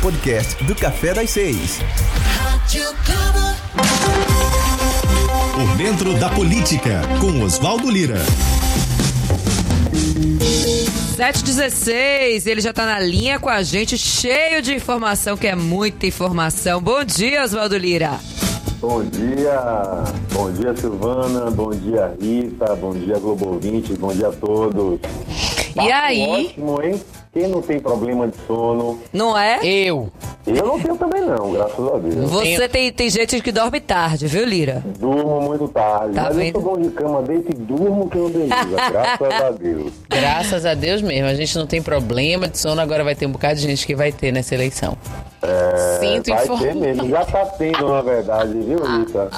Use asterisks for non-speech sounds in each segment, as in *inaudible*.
podcast do Café das Seis. Por dentro da política, com Oswaldo Lira. 716, ele já tá na linha com a gente, cheio de informação, que é muita informação. Bom dia, Oswaldo Lira. Bom dia, bom dia Silvana, bom dia Rita, bom dia Globo 20, bom dia a todos. E aí? Ótimo, hein? Quem não tem problema de sono? Não é? Eu. Eu não tenho também não, graças a Deus. Você tem, tem gente que dorme tarde, viu, Lira? Durmo muito tarde, Tá mas vendo? eu sou bom de cama, deito e durmo que não delícia, *laughs* graças a Deus. Graças a Deus mesmo. A gente não tem problema de sono, agora vai ter um bocado de gente que vai ter nessa eleição. Sinto É, Vai informar. já tá tendo na verdade, viu Rita?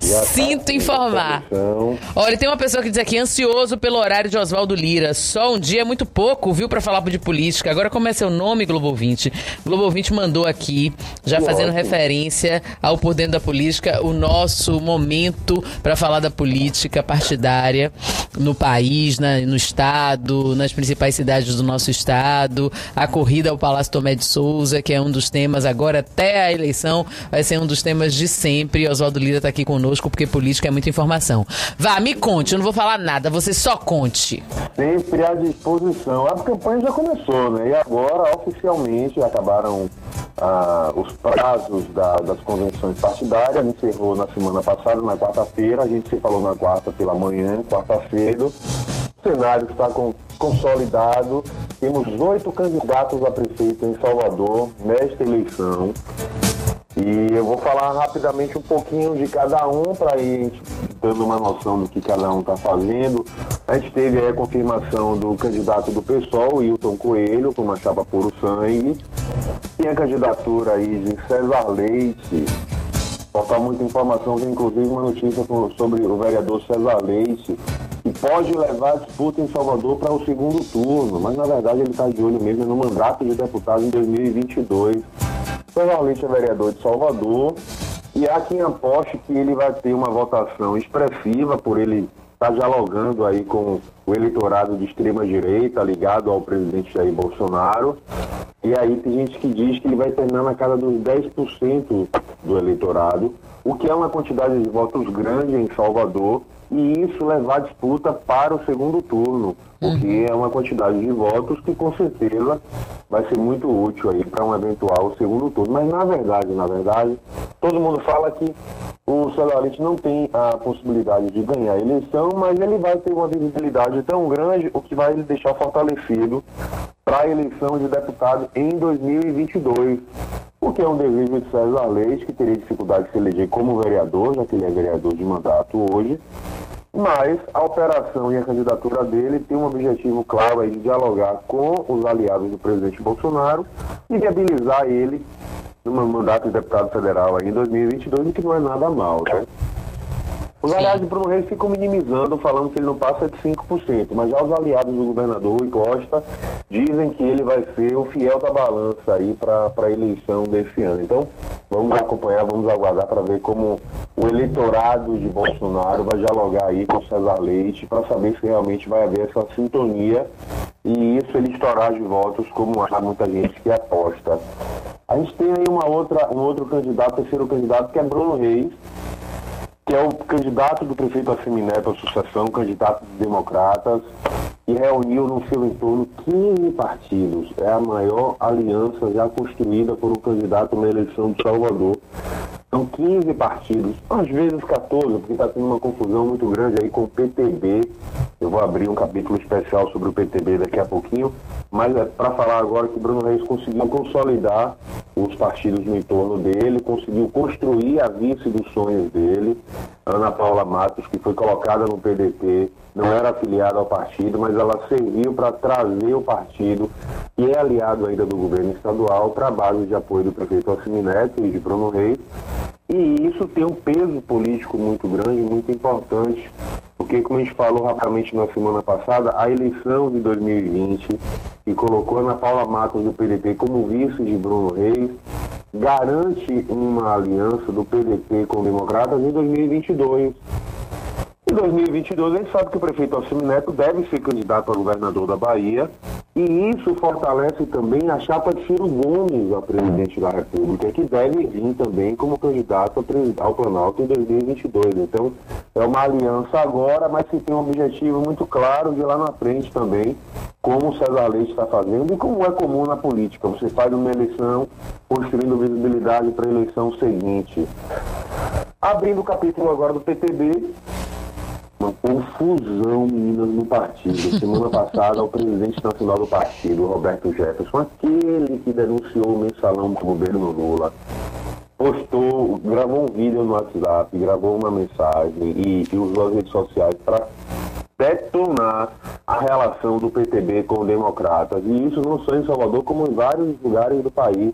Já tá Sinto tendo informar. eleição. Olha, tem uma pessoa que diz aqui, ansioso pelo horário de Oswaldo Lira. Só um dia é muito pouco, viu, pra falar de política. Agora como é seu nome, Globo 20? Globo 20 mandou aqui, já Que fazendo ótimo. referência ao Por Dentro da Política, o nosso momento pra falar da política partidária no país, na- no estado, nas principais cidades do nosso estado, a corrida ao Palácio Tomé de Souza, que é um dos temas agora até a eleição, vai ser um dos temas de sempre. Oswaldo Lira tá aqui conosco porque política é muita informação. Vá, me conte, eu não vou falar nada, você só conte. Sempre à disposição. A campanha já começou, né? E agora, oficialmente, acabaram ah, os prazos da- das convenções partidárias. Encerrou na semana passada, na quarta-feira. A gente se falou na quarta pela manhã, quarta-feira. O cenário está consolidado. Temos oito candidatos a prefeito em Salvador nesta eleição. E eu vou falar rapidamente um pouquinho de cada um para ir dando uma noção do que cada um está fazendo. A gente teve a confirmação do candidato do PSOL, Wilton Coelho, com uma chapa puro sangue. Tem a candidatura aí de César Leite. Falta muita informação, tem inclusive uma notícia sobre o vereador César Leite, pode levar a disputa em Salvador para o segundo turno, mas na verdade ele está de olho mesmo no mandato de deputado em 2022. César Leite é vereador de Salvador e há quem aposte que ele vai ter uma votação expressiva por ele estar dialogando aí com o eleitorado de extrema direita ligado ao presidente Jair Bolsonaro. E aí tem gente que diz que ele vai terminar na casa dos 10% do eleitorado, o que é uma quantidade de votos grande em Salvador, e isso levar a disputa para o segundo turno, o que é uma quantidade de votos que com certeza vai ser muito útil aí para um eventual segundo turno. Mas na verdade, na verdade, todo mundo fala que o César Leite não tem a possibilidade de ganhar a eleição, mas ele vai ter uma visibilidade tão grande, o que vai ele deixar fortalecido para a eleição de deputado em 2022. O que é um desejo de César Leite, que teria dificuldade de se eleger como vereador, já que ele é vereador de mandato hoje. Mas a operação e a candidatura dele tem um objetivo claro aí de dialogar com os aliados do presidente Bolsonaro e viabilizar ele no mandato de deputado federal aí em 2022, o que não é nada mal, né? Os aliados de Bruno Reis ficam minimizando, falando que ele não passa de 5%, mas já os aliados do governador Rui Costa dizem que ele vai ser o fiel da balança aí para a eleição desse ano. Então, vamos acompanhar, vamos aguardar para ver como o eleitorado de Bolsonaro vai dialogar aí com o César Leite para saber se realmente vai haver essa sintonia e isso ele estourar de votos, como há muita gente que aposta. A gente tem aí uma outra, um outro candidato, terceiro candidato, que é Bruno Reis, que é o candidato do prefeito Assemineto à sucessão, candidato dos democratas, e reuniu no seu entorno 15 partidos. É a maior aliança já construída por um candidato na eleição de Salvador. São 15 partidos, às vezes 14, porque está tendo uma confusão muito grande aí com o PTB. Eu vou abrir um capítulo especial sobre o PTB daqui a pouquinho, mas é para falar agora que Bruno Reis conseguiu consolidar os partidos no entorno dele, conseguiu construir a vice dos sonhos dele, Ana Paula Matos, que foi colocada no PDT, não era afiliada ao partido, mas ela serviu para trazer o partido, que é aliado ainda do governo estadual, para a base de apoio do prefeito Assimi Neto e de Bruno Reis. E isso tem um peso político muito grande, muito importante, porque, como a gente falou rapidamente na semana passada, a eleição de 2020, que colocou Ana Paula Matos do PDT como vice de Bruno Reis, garante uma aliança do PDT com democratas em 2022. Em 2022, a gente sabe que o prefeito Alcime Neto deve ser candidato a governador da Bahia E isso fortalece também a chapa de Ciro Gomes a presidente da República, que deve vir também como candidato ao Planalto em 2022. Então, é uma aliança agora, mas que tem um objetivo muito claro de lá na frente também, como o César Leite está fazendo e como é comum na política. Você faz uma eleição construindo visibilidade para a eleição seguinte. Abrindo o capítulo agora do PTB, uma confusão, meninas, no partido. Semana passada, o presidente nacional do partido, Roberto Jefferson, aquele que denunciou o mensalão do governo Lula, postou, gravou um vídeo no WhatsApp, gravou uma mensagem e, e usou as redes sociais para detonar a relação do PTB com os democratas. E isso não só em Salvador, como em vários lugares do país.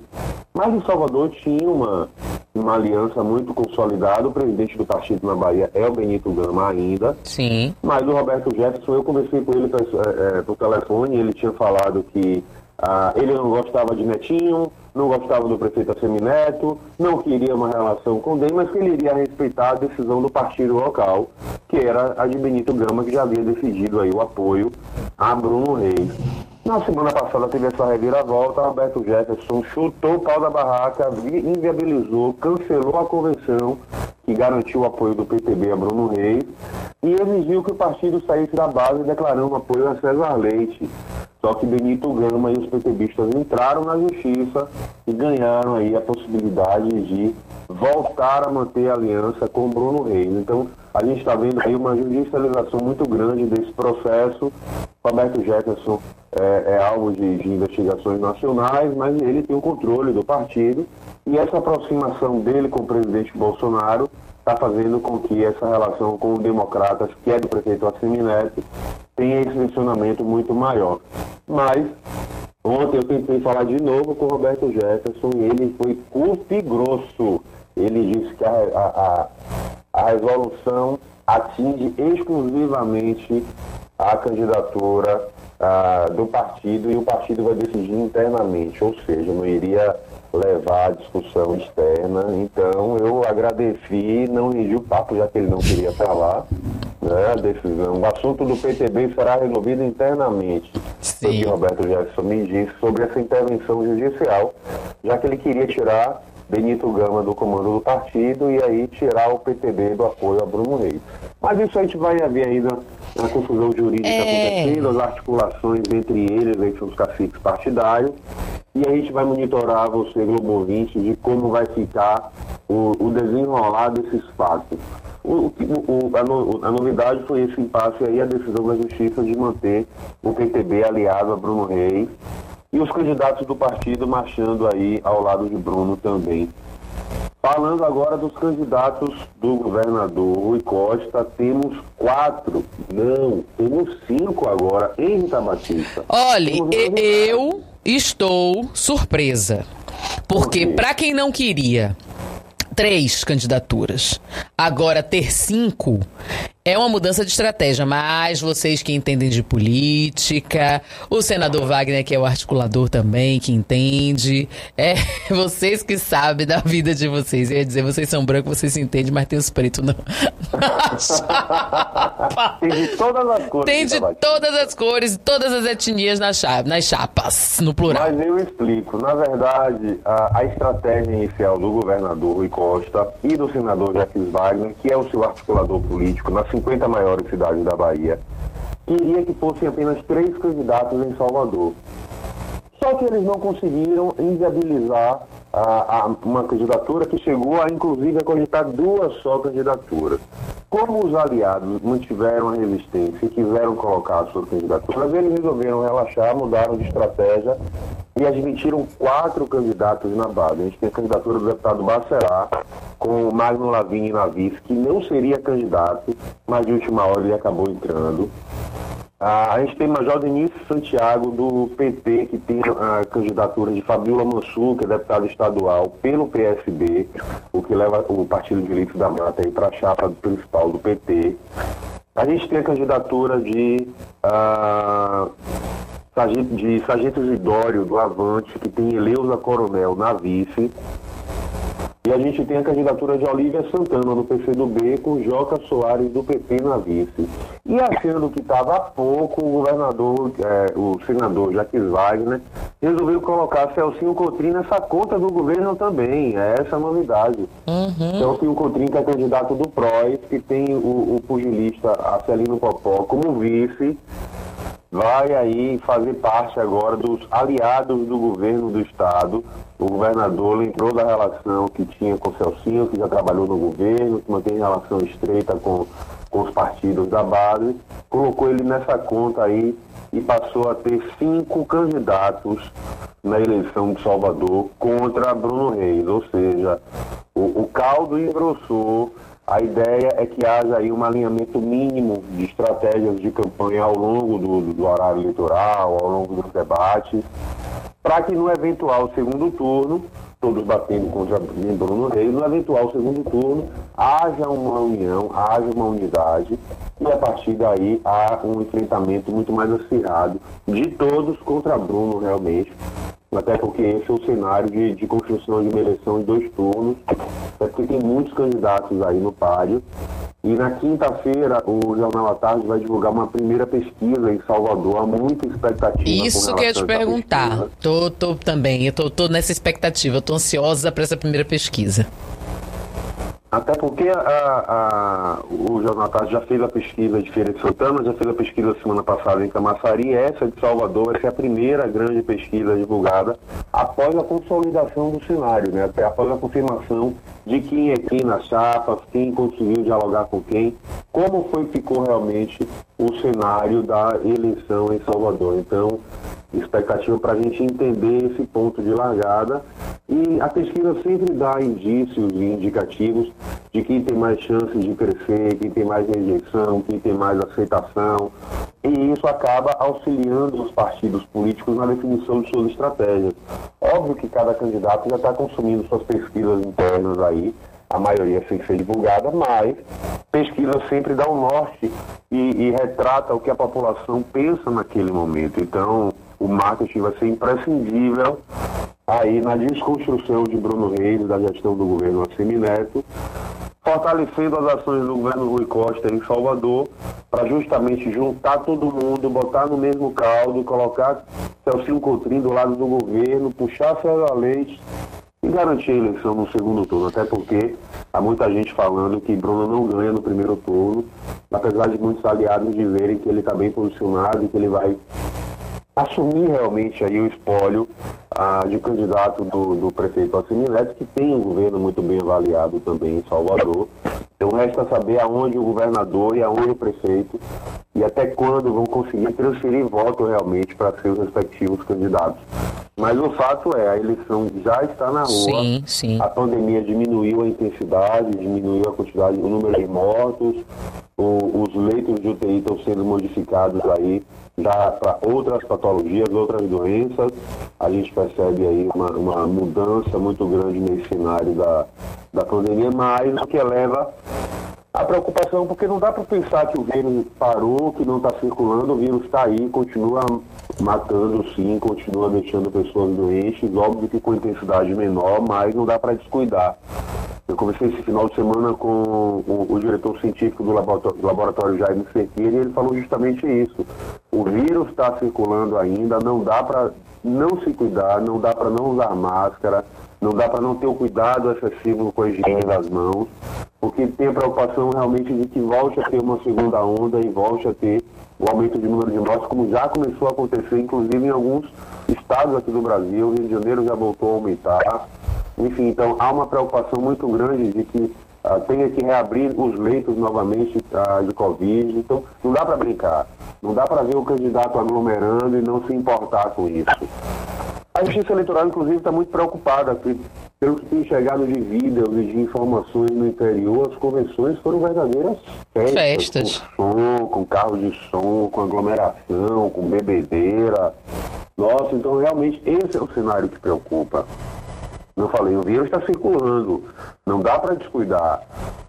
Mas em Salvador tinha uma, uma aliança muito consolidada. O presidente do partido na Bahia é o Benito Gama ainda. Sim. Mas o Roberto Jefferson, eu conversei com ele é, é, por telefone, ele tinha falado que ah, ele não gostava de Netinho, não gostava do prefeito Assemineto, não queria uma relação com o DEM, mas que ele iria respeitar a decisão do partido local, que era a de Benito Gama, que já havia decidido aí o apoio a Bruno Reis. Na semana passada teve essa reviravolta, Roberto Jefferson chutou o pau da barraca, inviabilizou, cancelou a convenção que garantiu o apoio do PTB a Bruno Reis e exigiu que o partido saísse da base declarando apoio a César Leite. Só que Benito Gama e os PTBistas entraram na justiça e ganharam aí a possibilidade de voltar a manter a aliança com Bruno Reis. Então, a gente está vendo aí uma judicialização muito grande desse processo. Roberto Jefferson é, é alvo de, de, investigações nacionais, mas ele tem o controle do partido e essa aproximação dele com o presidente Bolsonaro está fazendo com que essa relação com os democratas, que é do prefeito Assemineto, tenha esse funcionamento muito maior. Mas ontem eu tentei falar de novo com o Roberto Jefferson e ele foi curto e grosso. Ele disse que a, a, a resolução atinge exclusivamente a candidatura ah, do partido e o partido vai decidir internamente, ou seja, não iria levar a discussão externa. Então eu agradeci, não rendi o papo, já que ele não queria falar. Né, a decisão. O assunto do PTB será resolvido internamente. Sim. O que Roberto Jefferson me disse sobre essa intervenção judicial, já que ele queria tirar Benito Gama do comando do partido e aí tirar o PTB do apoio a Bruno Reis. Mas isso a gente vai ver ainda na confusão jurídica é... acontecendo, as articulações entre eles, entre os caciques partidários, e a gente vai monitorar você, Globo 20, de como vai ficar o, o desenrolar desses fatos. O, o, a, no, a, novidade foi esse impasse aí, a decisão da Justiça de manter o PTB aliado a Bruno Reis e os candidatos do partido marchando aí ao lado de Bruno também. Falando agora dos candidatos do governador Rui Costa, temos quatro, não, temos cinco agora em Rita Batista. Olha, eu estou surpresa. Porque, Por para quem não queria três candidaturas, agora ter cinco, é uma mudança de estratégia, mas vocês que entendem de política, o senador Wagner, que é o articulador também, que entende, é *laughs* vocês que sabem da vida de vocês. Eu ia dizer, vocês são brancos, vocês se entendem, mas tem os pretos não. *laughs* tem de todas as cores. Tem de todas as cores, todas as etnias nas, chapas, nas chapas, no plural. Mas eu explico. Na verdade, a, a estratégia inicial do governador Rui Costa e do senador Jacques Wagner, que é o seu articulador político, na 50 maiores cidades da Bahia, queria que fossem apenas três candidatos em Salvador. Só que eles não conseguiram inviabilizar a, a, uma candidatura que chegou a, inclusive, a cogitar duas só candidaturas. Como os aliados mantiveram a resistência e quiseram colocar suas candidaturas, eles resolveram relaxar, mudaram de estratégia e admitiram quatro candidatos na base. A gente tem a candidatura do deputado Bacelar, com o Magno Lavigne na vice, que não seria candidato, mas de última hora ele acabou entrando. Ah, a gente tem Major Denise Santiago, do PT, que tem a candidatura de Fabiola Mansur, que é deputado estadual, pelo PSB, o que leva o Partido de Direitos da Mata para a chapa principal do PT. A gente tem a candidatura de, ah, de Sargento Zidório, do Avante, que tem Eleusa Coronel na vice. E a gente tem a candidatura de Olívia Santana, do PCdoB, com Joca Soares, do PP, na vice. E achando que estava há pouco, o governador, é, o senador Jacques Wagner, resolveu colocar Celcinho Cotrim nessa conta do governo também. É essa a novidade. Uhum. Celcinho Cotrim, que é candidato do PROS, que tem o, o pugilista Acelino Popó como vice, vai aí fazer parte agora dos aliados do governo do estado. O governador lembrou da relação que tinha com o Celcinho, que já trabalhou no governo, que mantém relação estreita com, com os partidos da base, colocou ele nessa conta aí e passou a ter cinco candidatos na eleição de Salvador contra Bruno Reis, ou seja, o, o caldo engrossou a ideia é que haja aí um alinhamento mínimo de estratégias de campanha ao longo do, do horário eleitoral, ao longo dos debates, para que no eventual segundo turno, todos batendo contra Bruno Reis, no eventual segundo turno, haja uma união, haja uma unidade, e a partir daí há um enfrentamento muito mais acirrado de todos contra Bruno realmente, até porque esse é o cenário de, de construção de uma eleição em dois turnos, é porque tem muitos candidatos aí no páreo. E na quinta-feira, o Jornal à Tarde vai divulgar uma primeira pesquisa em Salvador. Há muita expectativa. Isso que eu ia te perguntar. Tô, tô também, eu tô, tô nessa expectativa, eu tô ansiosa para essa primeira pesquisa. Até porque a, a, o Jornal Tarde já fez a pesquisa de Feira de Santana, já fez a pesquisa semana passada em Camaçari, essa de Salvador, essa é a primeira grande pesquisa divulgada após a consolidação do cenário, né? Após a confirmação de quem é quem nas chapas, quem conseguiu dialogar com quem, como foi ficou realmente o cenário da eleição em Salvador. Então, expectativa para a gente entender esse ponto de largada. E a pesquisa sempre dá indícios e indicativos de quem tem mais chances de crescer, quem tem mais rejeição, quem tem mais aceitação. E isso acaba auxiliando os partidos políticos na definição de suas estratégias. Óbvio que cada candidato já está consumindo suas pesquisas internas aí, a maioria sem ser divulgada, mas pesquisa sempre dá um norte e, e retrata o que a população pensa naquele momento. Então, o marketing vai ser imprescindível aí na desconstrução de Bruno Reis, da gestão do governo Assemineto, fortalecendo as ações do governo Rui Costa em Salvador, para justamente juntar todo mundo, botar no mesmo caldo, colocar Celcinho Cotrim do lado do governo, puxar César Leite e garantir a eleição no segundo turno, até porque há muita gente falando que Bruno não ganha no primeiro turno, apesar de muitos aliados dizerem que ele está bem posicionado e que ele vai assumir realmente aí o espólio ah, de candidato do, do prefeito Assemineto, que tem um governo muito bem avaliado também em Salvador. Então resta saber aonde o governador e aonde o prefeito e até quando vão conseguir transferir voto realmente para seus respectivos candidatos. Mas o fato é, a eleição já está na rua. Sim, sim. A pandemia diminuiu a intensidade, diminuiu a quantidade, o número de mortos, o, os leitos de UTI estão sendo modificados aí para outras patologias, outras doenças. A gente percebe aí uma, uma mudança muito grande nesse cenário da, da pandemia, mas o que eleva a preocupação, porque não dá para pensar que o vírus parou, que não está circulando, o vírus está aí, continua matando sim, continua deixando pessoas doentes, óbvio que com intensidade menor, mas não dá para descuidar. Eu conversei esse final de semana com o, o diretor científico do laboratório, do laboratório Jaime Cerqueira e ele falou justamente isso. O vírus está circulando ainda, não dá para não se cuidar, não dá para não usar máscara, não dá para não ter o cuidado excessivo com a higiene das mãos, porque tem a preocupação realmente de que volte a ter uma segunda onda e volte a ter o aumento de número de mortes, como já começou a acontecer, inclusive em alguns estados aqui do Brasil. O Rio de Janeiro já voltou a aumentar. Enfim, então há uma preocupação muito grande de que uh, tenha que reabrir os leitos novamente uh, de Covid. Então, não dá para brincar. Não dá para ver o candidato aglomerando e não se importar com isso. A Justiça Eleitoral, inclusive, está muito preocupada, porque, pelo que tem chegado de vídeos e de informações no interior, as convenções foram verdadeiras festas. Festas. Com som, com carros de som, com aglomeração, com bebedeira. Nossa, então realmente esse é o cenário que preocupa. Eu falei, o vírus está circulando, não dá para descuidar,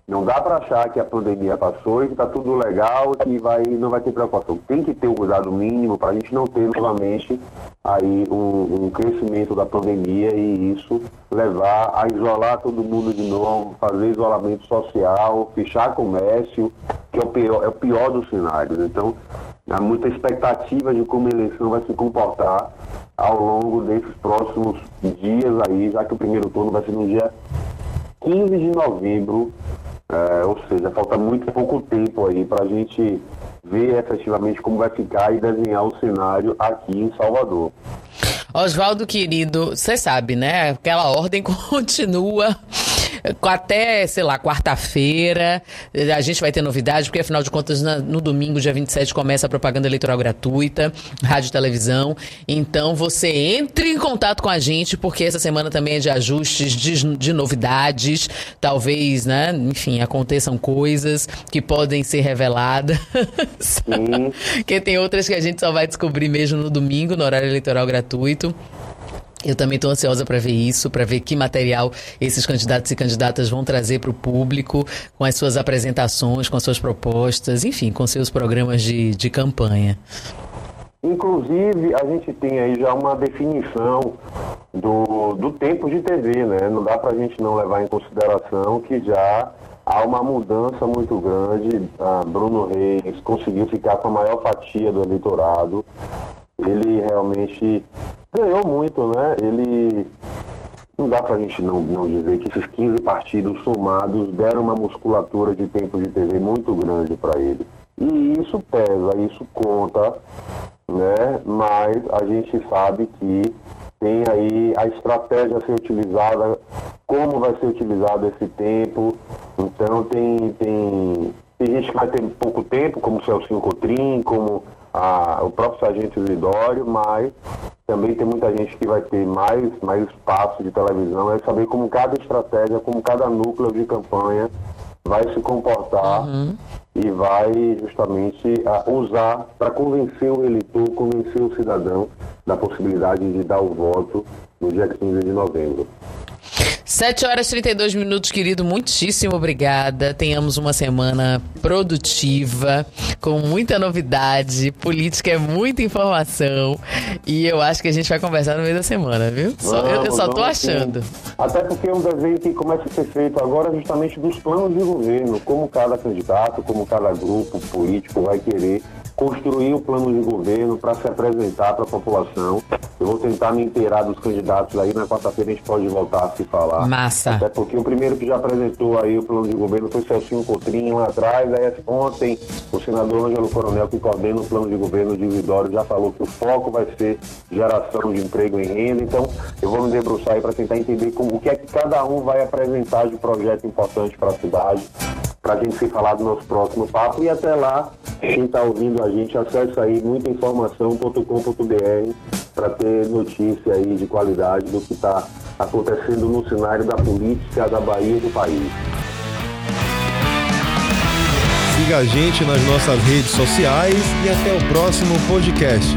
não dá para achar que a pandemia passou e que está tudo legal que vai, não vai ter preocupação. Tem que ter o cuidado mínimo para a gente não ter novamente aí um, um, crescimento da pandemia e isso levar a isolar todo mundo de novo, fazer isolamento social, fechar comércio, que é o pior, é o pior dos cenários. Então, há muita expectativa de como a eleição vai se comportar ao longo desses próximos dias aí, já que o primeiro turno vai ser no dia 15 de novembro, é, ou seja, falta muito pouco tempo aí para a gente ver efetivamente como vai ficar e desenhar o cenário aqui em Salvador. Oswaldo, querido, você sabe, né? Aquela ordem *laughs* continua até, sei lá, quarta-feira. A gente vai ter novidade, porque afinal de contas, no domingo, dia 27, começa a propaganda eleitoral gratuita, rádio e televisão. Então você entre em contato com a gente, porque essa semana também é de ajustes, de, de novidades. Talvez, né? Enfim, aconteçam coisas que podem ser reveladas. *laughs* que tem outras que a gente só vai descobrir mesmo no domingo, no horário eleitoral gratuito. Eu também estou ansiosa para ver isso, para ver que material esses candidatos e candidatas vão trazer para o público, com as suas apresentações, com as suas propostas, enfim, com seus programas de, de campanha. Inclusive, a gente tem aí já uma definição do, do tempo de TV, né? Não dá para a gente não levar em consideração que já há uma mudança muito grande. A Bruno Reis conseguiu ficar com a maior fatia do eleitorado. Ele realmente ganhou muito, né? Ele. Não dá pra gente não, não dizer que esses 15 partidos somados deram uma musculatura de tempo de TV muito grande para ele. E isso pesa, isso conta, né? Mas a gente sabe que tem aí a estratégia a ser utilizada, como vai ser utilizado esse tempo. Então tem, tem, tem gente que vai ter pouco tempo, como o Celcinho Cotrim, como a, o próprio Sargento Isidório, mas também tem muita gente que vai ter mais, mais espaço de televisão, é saber como cada estratégia, como cada núcleo de campanha vai se comportar uhum. e vai justamente uh, usar para convencer o eleitor, convencer o cidadão da possibilidade de dar o voto no dia 15 de novembro. 7 horas e 32 minutos, querido. Muitíssimo obrigada. Tenhamos uma semana produtiva, com muita novidade. Política é muita informação. E eu acho que a gente vai conversar no meio da semana, viu? Só, vamos, eu, eu, só tô achando. Sim. Até porque é um desenho que começa a ser feito agora justamente dos planos de governo, como cada candidato, como cada grupo político vai querer construir o plano de governo para se apresentar para a população. Eu vou tentar me inteirar dos candidatos aí, na quarta-feira a gente pode voltar a se falar. Massa. Até porque o primeiro que já apresentou aí o plano de governo foi Celcinho Cotrim lá atrás, aí ontem o senador Ângelo Coronel, que coordena o plano de governo de Vidório, já falou que o foco vai ser geração de emprego em renda, então eu vou me debruçar aí para tentar entender como, o que é que cada um vai apresentar de projeto importante para a cidade para a gente se falar do nosso próximo papo. E até lá, quem está ouvindo a gente, acesse aí muitainformação.com.br para ter notícia aí de qualidade do que está acontecendo no cenário da política da Bahia e do país. Siga a gente nas nossas redes sociais e até o próximo podcast.